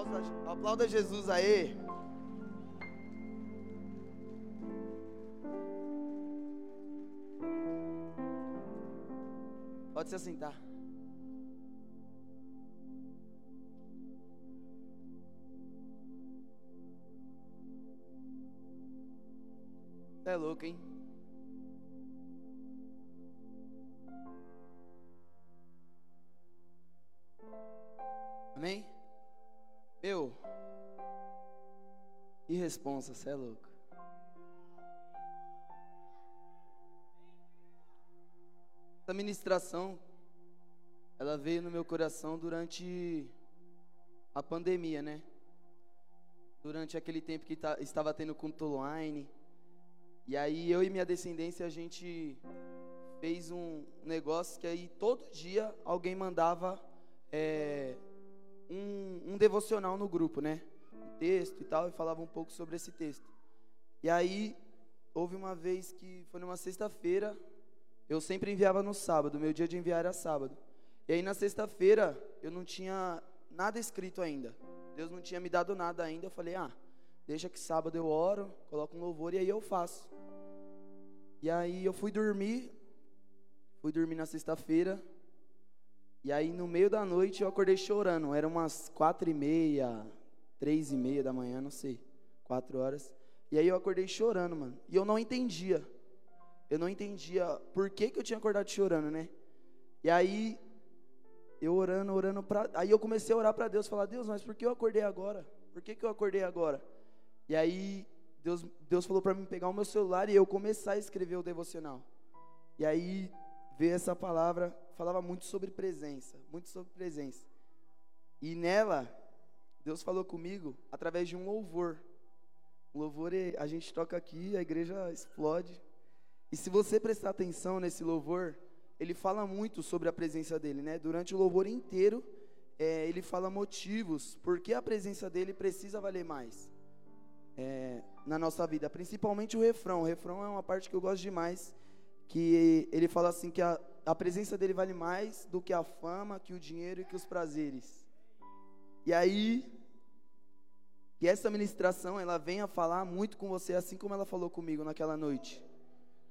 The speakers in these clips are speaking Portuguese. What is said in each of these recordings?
Aplauda, aplauda Jesus aí. Pode se assentar. É louco, hein? Responsa, você é louco. Essa ministração, ela veio no meu coração durante a pandemia, né? Durante aquele tempo que estava tendo culto online. E aí eu e minha descendência, a gente fez um negócio que aí todo dia alguém mandava é, um, um devocional no grupo, né? Texto e tal, e falava um pouco sobre esse texto. E aí, houve uma vez que foi numa sexta-feira, eu sempre enviava no sábado, meu dia de enviar era sábado. E aí na sexta-feira eu não tinha nada escrito ainda. Deus não tinha me dado nada ainda. Eu falei, ah, deixa que sábado eu oro, coloco um louvor e aí eu faço. E aí eu fui dormir, fui dormir na sexta-feira. E aí no meio da noite eu acordei chorando. Eram umas quatro e meia, três e meia da manhã, não sei, quatro horas. E aí eu acordei chorando, mano. E eu não entendia eu não entendia por que, que eu tinha acordado chorando, né? E aí, eu orando, orando pra. Aí eu comecei a orar para Deus, falar, Deus, mas por que eu acordei agora? Por que, que eu acordei agora? E aí, Deus, Deus falou para mim pegar o meu celular e eu começar a escrever o devocional. E aí, veio essa palavra, falava muito sobre presença, muito sobre presença. E nela, Deus falou comigo através de um louvor. Louvor a gente toca aqui, a igreja explode. E se você prestar atenção nesse louvor, ele fala muito sobre a presença dele, né? Durante o louvor inteiro, é, ele fala motivos por que a presença dele precisa valer mais é, na nossa vida. Principalmente o refrão. O refrão é uma parte que eu gosto demais, que ele fala assim que a, a presença dele vale mais do que a fama, que o dinheiro e que os prazeres. E aí, que essa ministração ela venha falar muito com você, assim como ela falou comigo naquela noite.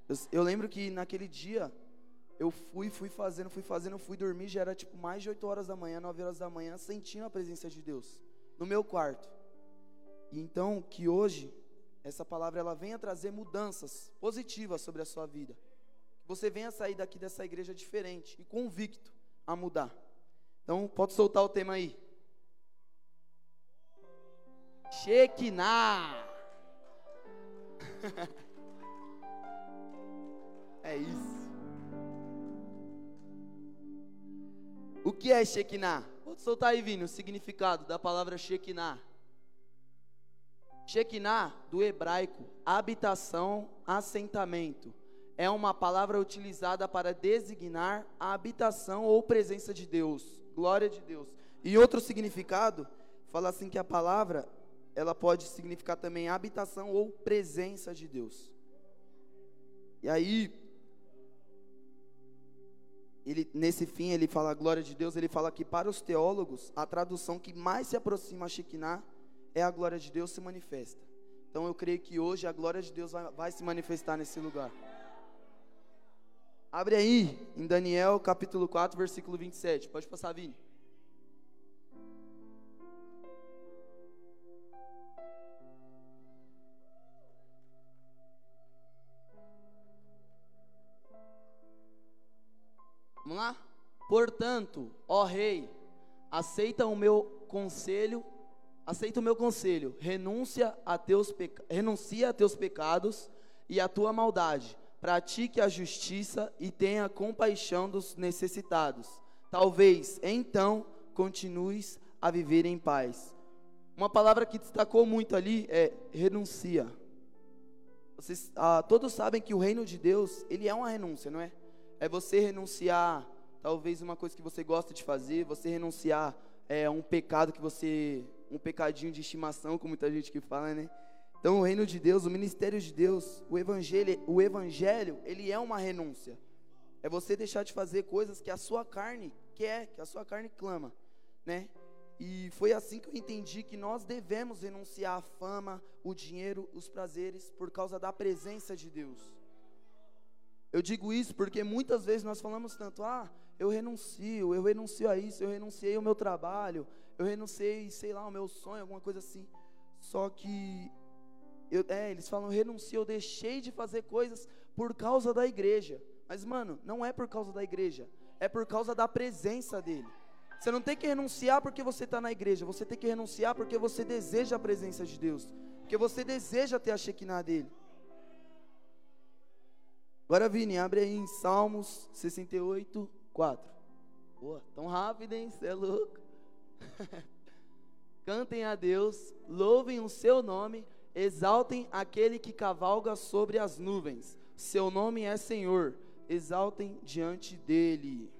Eu, eu lembro que naquele dia, eu fui, fui fazendo, fui fazendo, fui dormir, já era tipo mais de 8 horas da manhã, 9 horas da manhã, sentindo a presença de Deus no meu quarto. E então que hoje essa palavra ela venha trazer mudanças positivas sobre a sua vida. Que você venha sair daqui dessa igreja diferente e convicto a mudar. Então, pode soltar o tema aí. Shekinah. É isso. O que é Shekinah? Pode soltar aí, Vini, o significado da palavra Shekinah. Shekinah, do hebraico, habitação, assentamento. É uma palavra utilizada para designar a habitação ou presença de Deus. Glória de Deus. E outro significado, fala assim que a palavra, ela pode significar também habitação ou presença de Deus. E aí, ele, nesse fim, ele fala a glória de Deus, ele fala que para os teólogos, a tradução que mais se aproxima a Shekinah é a glória de Deus se manifesta. Então eu creio que hoje a glória de Deus vai, vai se manifestar nesse lugar. Abre aí em Daniel capítulo 4, versículo 27. Pode passar, Vini. Portanto, ó rei, aceita o meu conselho, aceita o meu conselho, renúncia a teus peca... renuncia a teus pecados e a tua maldade, pratique a justiça e tenha compaixão dos necessitados. Talvez então continues a viver em paz. Uma palavra que destacou muito ali é renuncia. Vocês ah, todos sabem que o reino de Deus ele é uma renúncia, não é? é você renunciar, talvez uma coisa que você gosta de fazer, você renunciar é um pecado que você, um pecadinho de estimação, como muita gente que fala, né? Então, o reino de Deus, o ministério de Deus, o evangelho, o evangelho, ele é uma renúncia. É você deixar de fazer coisas que a sua carne quer, que a sua carne clama, né? E foi assim que eu entendi que nós devemos renunciar à fama, o dinheiro, os prazeres, por causa da presença de Deus. Eu digo isso porque muitas vezes nós falamos tanto, ah, eu renuncio, eu renuncio a isso, eu renunciei ao meu trabalho, eu renunciei, sei lá, ao meu sonho, alguma coisa assim. Só que, eu, é, eles falam, renuncio, eu deixei de fazer coisas por causa da igreja. Mas, mano, não é por causa da igreja, é por causa da presença dele. Você não tem que renunciar porque você está na igreja, você tem que renunciar porque você deseja a presença de Deus, porque você deseja ter a Shekinah dele. Agora, Vini, abre aí em Salmos 68, 4. Boa, tão rápido, hein? Você é louco. Cantem a Deus, louvem o seu nome, exaltem aquele que cavalga sobre as nuvens. Seu nome é Senhor, exaltem diante dele.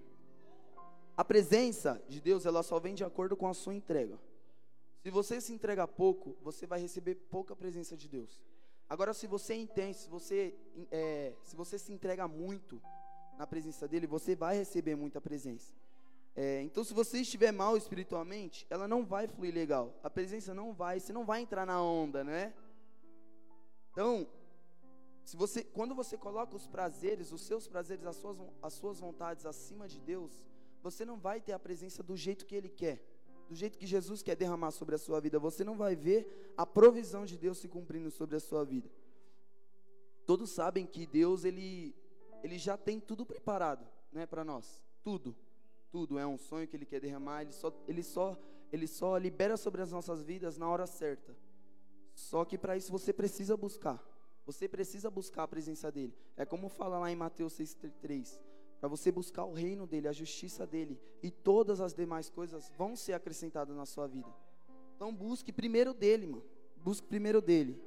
A presença de Deus, ela só vem de acordo com a sua entrega. Se você se entrega pouco, você vai receber pouca presença de Deus. Agora, se você é intenso, se você, é, se você se entrega muito na presença dele, você vai receber muita presença. É, então, se você estiver mal espiritualmente, ela não vai fluir legal. A presença não vai, você não vai entrar na onda, né? Então, se você, quando você coloca os prazeres, os seus prazeres, as suas, as suas vontades acima de Deus, você não vai ter a presença do jeito que Ele quer do jeito que Jesus quer derramar sobre a sua vida, você não vai ver a provisão de Deus se cumprindo sobre a sua vida. Todos sabem que Deus ele ele já tem tudo preparado, né, para nós. Tudo. Tudo é um sonho que ele quer derramar, ele só ele só ele só libera sobre as nossas vidas na hora certa. Só que para isso você precisa buscar. Você precisa buscar a presença dele. É como fala lá em Mateus 6:3 para você buscar o reino dele, a justiça dele, e todas as demais coisas vão ser acrescentadas na sua vida. Então busque primeiro dele, mano. Busque primeiro dele.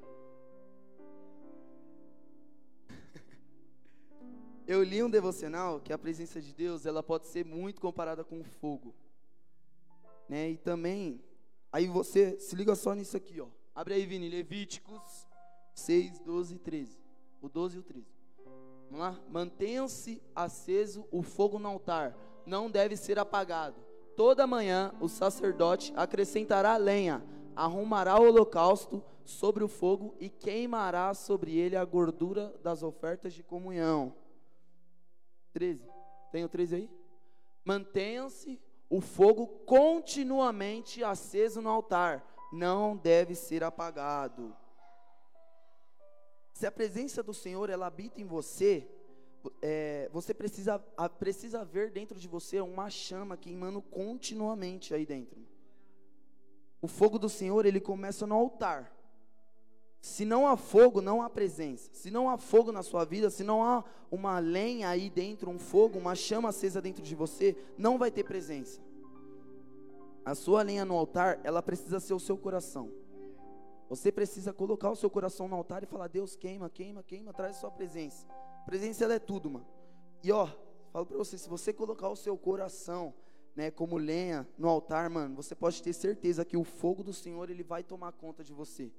Eu li um devocional que a presença de Deus, ela pode ser muito comparada com o fogo. Né? E também, aí você se liga só nisso aqui, ó. Abre aí, Vini, Levíticos 6, 12 e 13. O 12 e o 13. Vamos lá? Mantenha-se aceso o fogo no altar, não deve ser apagado. Toda manhã o sacerdote acrescentará lenha, arrumará o holocausto sobre o fogo e queimará sobre ele a gordura das ofertas de comunhão. 13. Tem o 13 aí? Mantenha-se o fogo continuamente aceso no altar, não deve ser apagado. Se a presença do Senhor ela habita em você, é, você precisa, precisa ver dentro de você uma chama queimando continuamente aí dentro. O fogo do Senhor ele começa no altar. Se não há fogo, não há presença. Se não há fogo na sua vida, se não há uma lenha aí dentro, um fogo, uma chama acesa dentro de você, não vai ter presença. A sua lenha no altar, ela precisa ser o seu coração. Você precisa colocar o seu coração no altar e falar: Deus, queima, queima, queima, traz a sua presença. A presença ela é tudo, mano. E ó, falo para você: se você colocar o seu coração, né, como lenha no altar, mano, você pode ter certeza que o fogo do Senhor ele vai tomar conta de você.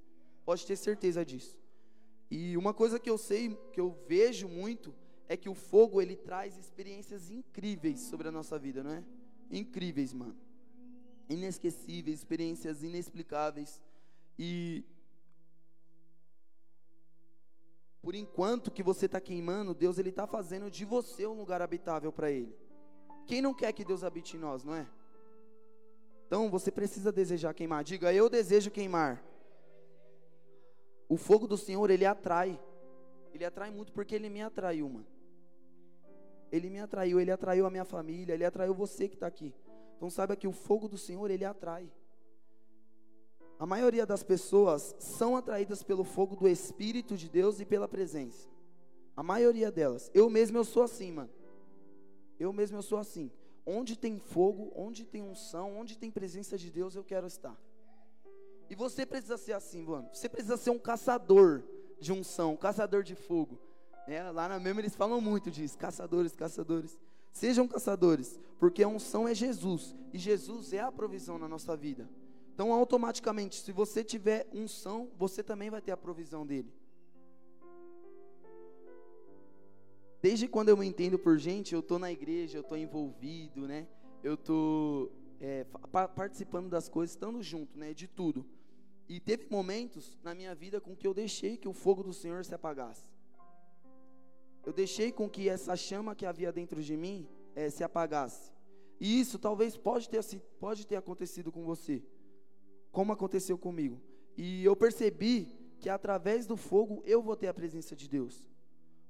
Pode ter certeza disso. E uma coisa que eu sei, que eu vejo muito, é que o fogo ele traz experiências incríveis sobre a nossa vida, não é? Incríveis, mano. Inesquecíveis, experiências inexplicáveis. E por enquanto que você está queimando, Deus ele está fazendo de você um lugar habitável para Ele. Quem não quer que Deus habite em nós, não é? Então você precisa desejar queimar. Diga, eu desejo queimar. O fogo do Senhor ele atrai. Ele atrai muito porque ele me atraiu, mano. Ele me atraiu, ele atraiu a minha família, ele atraiu você que está aqui. Então saiba que o fogo do Senhor ele atrai. A maioria das pessoas são atraídas pelo fogo do Espírito de Deus e pela presença. A maioria delas. Eu mesmo eu sou assim, mano. Eu mesmo eu sou assim. Onde tem fogo, onde tem unção, onde tem presença de Deus, eu quero estar. E você precisa ser assim, mano. Você precisa ser um caçador de unção, um caçador de fogo. É, lá na mesma eles falam muito disso. Caçadores, caçadores. Sejam caçadores, porque a unção é Jesus. E Jesus é a provisão na nossa vida. Então, automaticamente, se você tiver unção, você também vai ter a provisão dele. Desde quando eu me entendo por gente, eu estou na igreja, eu estou envolvido, né? Eu tô, é, participando das coisas, estando junto, né, de tudo. E teve momentos na minha vida com que eu deixei que o fogo do Senhor se apagasse. Eu deixei com que essa chama que havia dentro de mim é, se apagasse. E isso talvez pode ter, pode ter acontecido com você, como aconteceu comigo. E eu percebi que através do fogo eu vou ter a presença de Deus.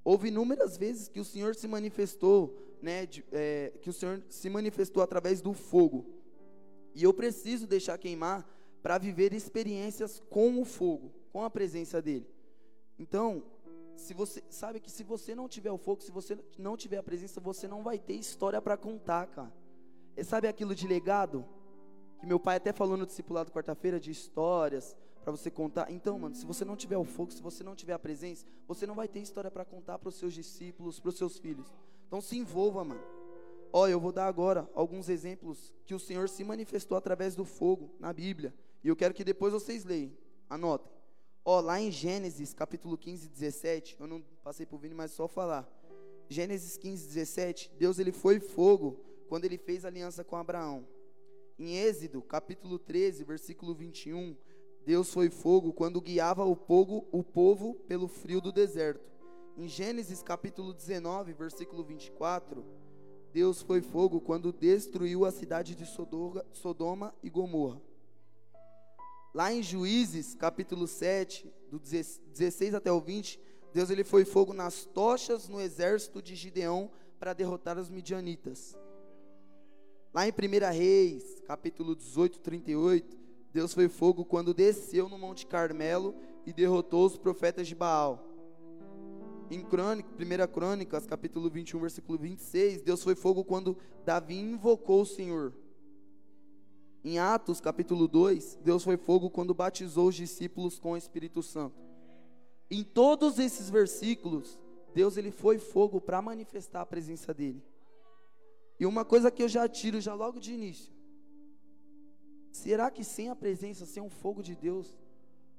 Houve inúmeras vezes que o Senhor se manifestou, né, de, é, que o Senhor se manifestou através do fogo. E eu preciso deixar queimar para viver experiências com o fogo, com a presença dele. Então, se você sabe que se você não tiver o fogo, se você não tiver a presença, você não vai ter história para contar, cara. E sabe aquilo de legado que meu pai até falou no discipulado quarta-feira de histórias para você contar? Então, mano, se você não tiver o fogo, se você não tiver a presença, você não vai ter história para contar para os seus discípulos, para os seus filhos. Então se envolva, mano. Ó, eu vou dar agora alguns exemplos que o Senhor se manifestou através do fogo na Bíblia. E eu quero que depois vocês leiam. Anotem. Ó, lá em Gênesis, capítulo 15, 17, eu não passei por Vini, mas só falar. Gênesis 15, 17, Deus ele foi fogo quando ele fez aliança com Abraão. Em Êxodo, capítulo 13, versículo 21, Deus foi fogo quando guiava o povo, o povo pelo frio do deserto. Em Gênesis, capítulo 19, versículo 24, Deus foi fogo quando destruiu a cidade de Sodoma e Gomorra. Lá em Juízes, capítulo 7, do 16 até o 20, Deus ele foi fogo nas tochas no exército de Gideão para derrotar os midianitas. Lá em 1 Reis, capítulo 18, 38, Deus foi fogo quando desceu no Monte Carmelo e derrotou os profetas de Baal. Em Crônica, 1 Crônicas, capítulo 21, versículo 26, Deus foi fogo quando Davi invocou o Senhor. Em Atos, capítulo 2, Deus foi fogo quando batizou os discípulos com o Espírito Santo. Em todos esses versículos, Deus ele foi fogo para manifestar a presença dele. E uma coisa que eu já tiro já logo de início. Será que sem a presença, sem o fogo de Deus,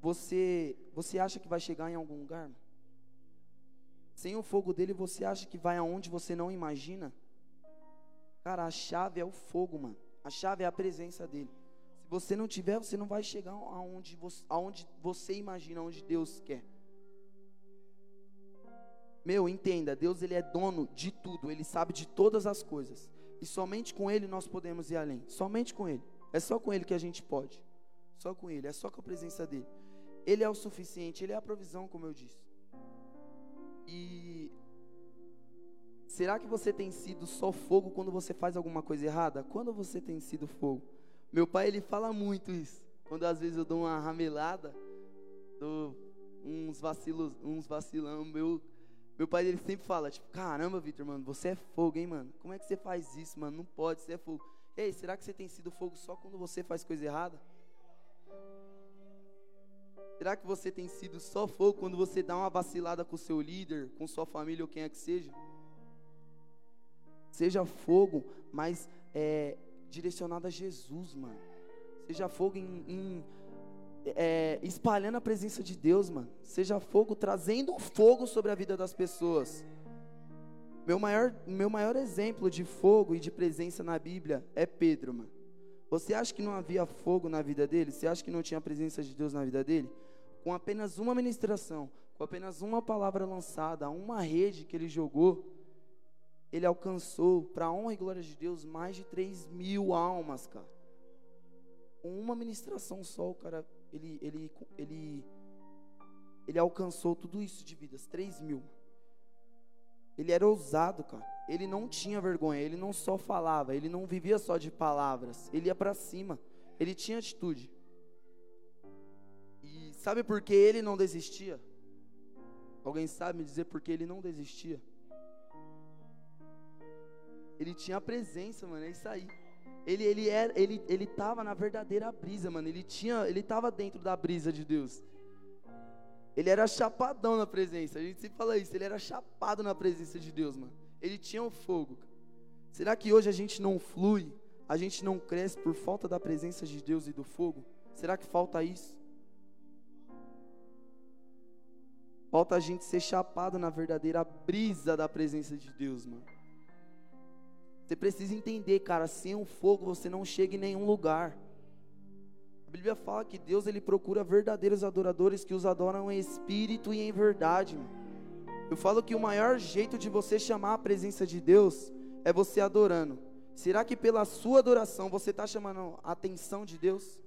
você você acha que vai chegar em algum lugar? Sem o fogo dele, você acha que vai aonde você não imagina? Cara, a chave é o fogo, mano. A chave é a presença dele. Se você não tiver, você não vai chegar aonde você, aonde você imagina, aonde Deus quer. Meu, entenda, Deus ele é dono de tudo, ele sabe de todas as coisas. E somente com ele nós podemos ir além. Somente com ele. É só com ele que a gente pode. Só com ele, é só com a presença dele. Ele é o suficiente, ele é a provisão, como eu disse. E será que você tem sido só fogo quando você faz alguma coisa errada? Quando você tem sido fogo? Meu pai ele fala muito isso. Quando às vezes eu dou uma ramelada, dou uns vacilos, uns vacilão meu meu pai ele sempre fala, tipo, caramba, Vitor, mano, você é fogo, hein, mano? Como é que você faz isso, mano? Não pode, você é fogo. Ei, será que você tem sido fogo só quando você faz coisa errada? Será que você tem sido só fogo quando você dá uma vacilada com seu líder, com sua família ou quem é que seja? Seja fogo, mas é, direcionado a Jesus, mano. Seja fogo em, em é, espalhando a presença de Deus, mano. Seja fogo, trazendo fogo sobre a vida das pessoas. Meu maior, meu maior exemplo de fogo e de presença na Bíblia é Pedro, mano. Você acha que não havia fogo na vida dele? Você acha que não tinha a presença de Deus na vida dele? Com apenas uma ministração, com apenas uma palavra lançada, uma rede que ele jogou, ele alcançou, para honra e glória de Deus, mais de 3 mil almas, cara. Uma ministração só, o cara ele, ele, ele, ele alcançou tudo isso de vidas, 3 mil. Ele era ousado, cara. Ele não tinha vergonha, ele não só falava, ele não vivia só de palavras, ele ia para cima, ele tinha atitude. E sabe por que ele não desistia? Alguém sabe me dizer por que ele não desistia? Ele tinha a presença, mano, é isso aí. Ele, ele, era, ele, ele tava na verdadeira brisa, mano. Ele tinha, ele tava dentro da brisa de Deus. Ele era chapadão na presença. A gente sempre fala isso. Ele era chapado na presença de Deus, mano. Ele tinha o um fogo. Será que hoje a gente não flui? A gente não cresce por falta da presença de Deus e do fogo? Será que falta isso? Falta a gente ser chapado na verdadeira brisa da presença de Deus, mano. Você precisa entender, cara, sem o fogo você não chega em nenhum lugar. A Bíblia fala que Deus ele procura verdadeiros adoradores que os adoram em espírito e em verdade. Eu falo que o maior jeito de você chamar a presença de Deus é você adorando. Será que pela sua adoração você está chamando a atenção de Deus?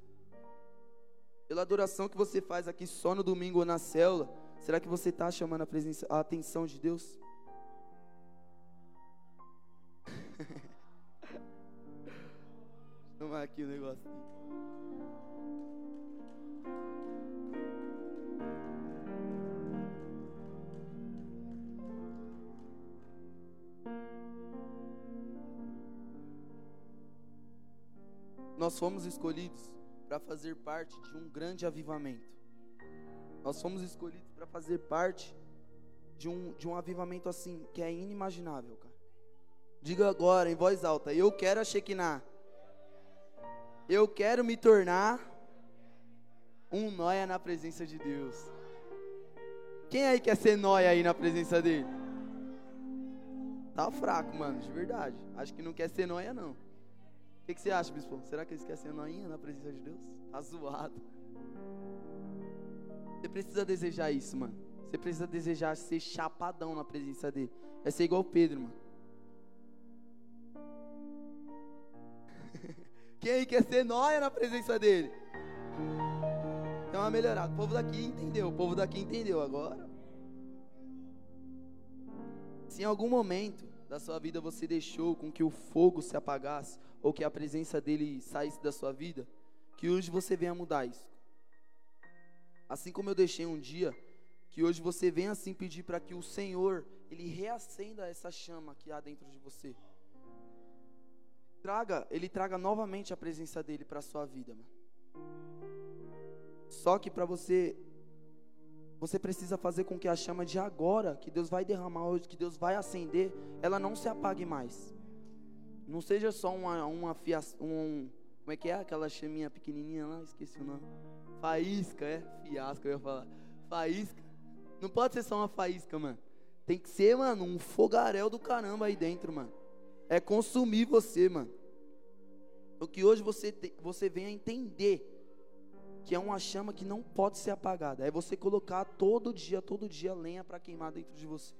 Pela adoração que você faz aqui só no domingo ou na célula, será que você está chamando a, presença, a atenção de Deus? Aqui o um. Nós fomos escolhidos para fazer parte de um grande avivamento. Nós fomos escolhidos para fazer parte de um, de um avivamento assim que é inimaginável, cara. Diga agora em voz alta: Eu quero a Shekinah. Eu quero me tornar um noia na presença de Deus. Quem aí quer ser noia aí na presença dele? Tá fraco, mano, de verdade. Acho que não quer ser noia, não. O que, que você acha, bispo? Será que eles querem ser noinha na presença de Deus? Tá zoado. Você precisa desejar isso, mano. Você precisa desejar ser chapadão na presença dele. É ser igual Pedro, mano. Quem quer ser nóia na presença dele? Então uma melhorada. O povo daqui entendeu. O povo daqui entendeu agora. Se em algum momento da sua vida você deixou com que o fogo se apagasse ou que a presença dele saísse da sua vida, que hoje você venha mudar isso. Assim como eu deixei um dia, que hoje você venha assim pedir para que o Senhor ele reacenda essa chama que há dentro de você traga, ele traga novamente a presença dele para sua vida, mano. Só que para você você precisa fazer com que a chama de agora, que Deus vai derramar hoje, que Deus vai acender, ela não se apague mais. Não seja só uma uma um como é que é aquela chaminha pequenininha lá, esqueci o nome. Faísca, é? Fiasco eu ia falar. Faísca. Não pode ser só uma faísca, mano. Tem que ser, mano, um fogaréu do caramba aí dentro, mano é consumir você, mano. O que hoje você, te, você vem a entender que é uma chama que não pode ser apagada. É você colocar todo dia, todo dia lenha para queimar dentro de você.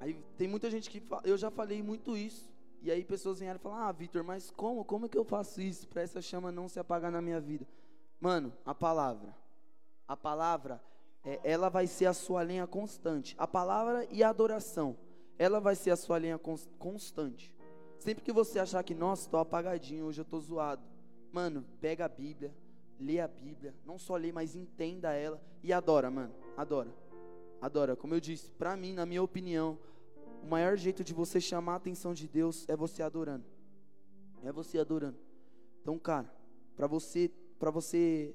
Aí tem muita gente que fala, eu já falei muito isso. E aí pessoas vieram falam: "Ah, Vitor, mas como? Como é que eu faço isso para essa chama não se apagar na minha vida?" Mano, a palavra. A palavra é, ela vai ser a sua linha constante. A palavra e a adoração, ela vai ser a sua linha constante. Sempre que você achar que, nossa, estou apagadinho, hoje eu estou zoado. Mano, pega a Bíblia, lê a Bíblia. Não só lê, mas entenda ela e adora, mano. Adora. Adora. Como eu disse, pra mim, na minha opinião, o maior jeito de você chamar a atenção de Deus é você adorando. É você adorando. Então, cara, para você, para você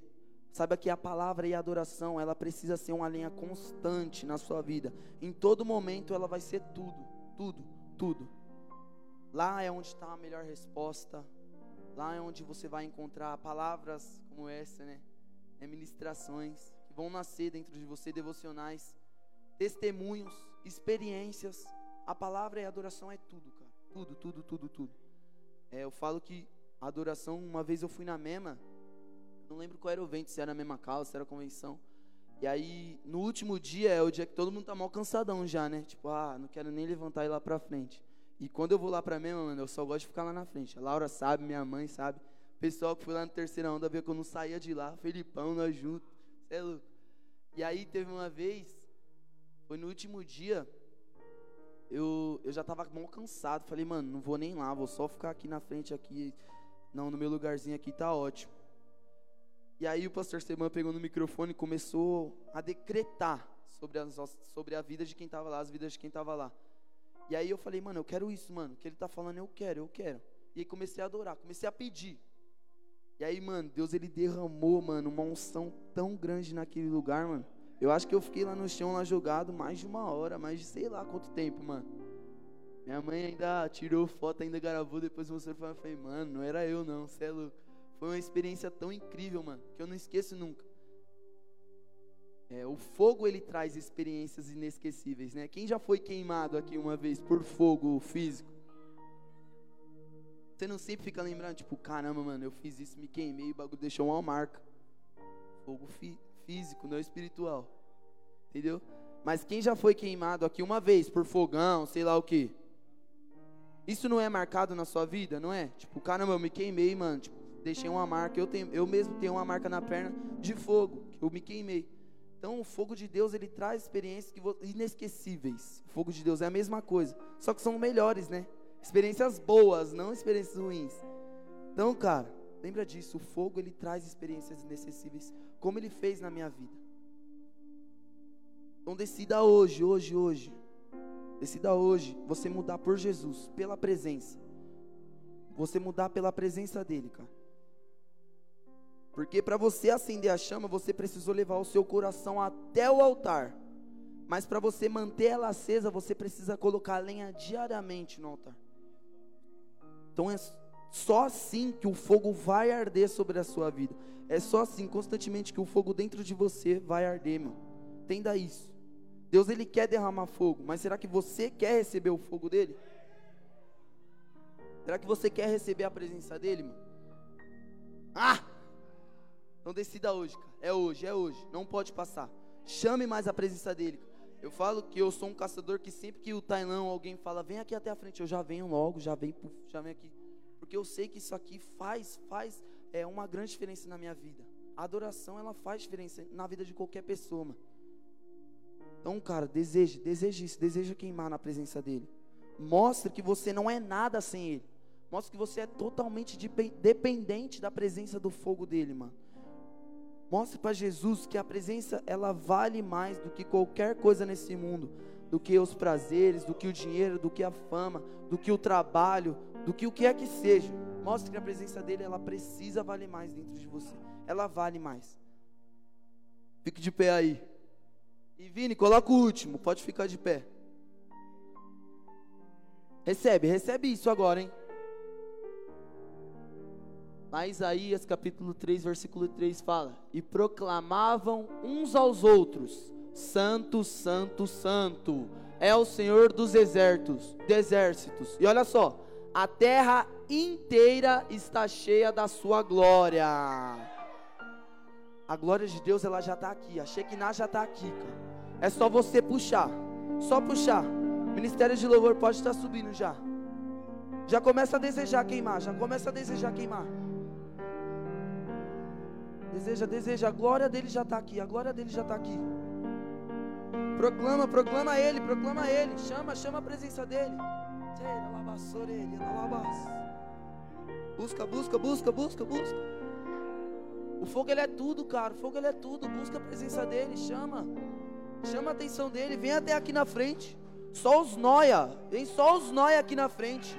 Saiba que a palavra e a adoração, ela precisa ser uma linha constante na sua vida. Em todo momento ela vai ser tudo, tudo, tudo. Lá é onde está a melhor resposta. Lá é onde você vai encontrar palavras como essa, né? É ministrações que vão nascer dentro de você, devocionais, testemunhos, experiências. A palavra e a adoração é tudo, cara. Tudo, tudo, tudo, tudo. É, eu falo que a adoração, uma vez eu fui na MEMA, não lembro qual era o evento, se era a mesma causa, se era a convenção. E aí, no último dia, é o dia que todo mundo tá mal cansadão já, né? Tipo, ah, não quero nem levantar e ir lá pra frente. E quando eu vou lá pra mesma, mano, eu só gosto de ficar lá na frente. A Laura sabe, minha mãe sabe. O pessoal que foi lá na terceira onda viu que eu não saía de lá. Felipão, nós juntos. Você é louco. E aí, teve uma vez, foi no último dia, eu, eu já tava mal cansado. Falei, mano, não vou nem lá, vou só ficar aqui na frente, aqui. Não, no meu lugarzinho aqui tá ótimo. E aí o pastor Seman pegou no microfone e começou a decretar sobre, as, sobre a vida de quem estava lá, as vidas de quem estava lá. E aí eu falei, mano, eu quero isso, mano. Que ele está falando, eu quero, eu quero. E aí comecei a adorar, comecei a pedir. E aí, mano, Deus ele derramou, mano, uma unção tão grande naquele lugar, mano. Eu acho que eu fiquei lá no chão, lá jogado, mais de uma hora, mais de sei lá quanto tempo, mano. Minha mãe ainda tirou foto, ainda gravou, depois mostrou pra mim. Falei, mano, não era eu não, você é louco. Foi uma experiência tão incrível, mano, que eu não esqueço nunca. É, o fogo ele traz experiências inesquecíveis, né? Quem já foi queimado aqui uma vez por fogo físico? Você não sempre fica lembrando, tipo, caramba, mano, eu fiz isso, me queimei, o bagulho deixou uma marca. Fogo fí físico, não espiritual. Entendeu? Mas quem já foi queimado aqui uma vez por fogão, sei lá o que? Isso não é marcado na sua vida, não é? Tipo, caramba, eu me queimei, mano. Tipo, deixei uma marca. Eu, tenho, eu mesmo tenho uma marca na perna de fogo. Eu me queimei. Então, o fogo de Deus, ele traz experiências que inesquecíveis. O fogo de Deus é a mesma coisa. Só que são melhores, né? Experiências boas, não experiências ruins. Então, cara, lembra disso. O fogo, ele traz experiências inesquecíveis. Como ele fez na minha vida. Então, decida hoje, hoje, hoje. Decida hoje você mudar por Jesus, pela presença. Você mudar pela presença dele, cara. Porque para você acender a chama, você precisou levar o seu coração até o altar. Mas para você manter ela acesa, você precisa colocar a lenha diariamente no altar. Então é só assim que o fogo vai arder sobre a sua vida. É só assim, constantemente, que o fogo dentro de você vai arder, mano. Entenda isso. Deus ele quer derramar fogo, mas será que você quer receber o fogo dele? Será que você quer receber a presença dele, mano? Ah! Então decida hoje, cara. É hoje, é hoje. Não pode passar. Chame mais a presença dele. Eu falo que eu sou um caçador que sempre que o Tailão alguém fala, vem aqui até a frente, eu já venho logo, já venho, já venho aqui. Porque eu sei que isso aqui faz, faz é, uma grande diferença na minha vida. A adoração, ela faz diferença na vida de qualquer pessoa, mano. Então, cara, deseje, deseje isso, deseja queimar na presença dele. Mostre que você não é nada sem ele. Mostre que você é totalmente dependente da presença do fogo dele, mano. Mostre para Jesus que a presença ela vale mais do que qualquer coisa nesse mundo, do que os prazeres, do que o dinheiro, do que a fama, do que o trabalho, do que o que é que seja. Mostre que a presença dele ela precisa valer mais dentro de você. Ela vale mais. Fique de pé aí. E Vini, coloca o último, pode ficar de pé. Recebe, recebe isso agora, hein? Lá Isaías capítulo 3, versículo 3 fala: E proclamavam uns aos outros: Santo, Santo, Santo é o Senhor dos exércitos, exércitos. E olha só, a terra inteira está cheia da sua glória. A glória de Deus ela já está aqui, a Shekinah já está aqui, cara. É só você puxar, só puxar. Ministério de louvor pode estar subindo já. Já começa a desejar queimar, já começa a desejar queimar. Deseja, deseja. A glória dele já está aqui. A glória dele já está aqui. Proclama, proclama ele, proclama ele. Chama, chama a presença dele. Busca, busca, busca, busca, busca. O fogo ele é tudo, cara. O fogo ele é tudo. Busca a presença dele, chama. Chama a atenção dele. Vem até aqui na frente. Só os noia. Vem só os noia aqui na frente.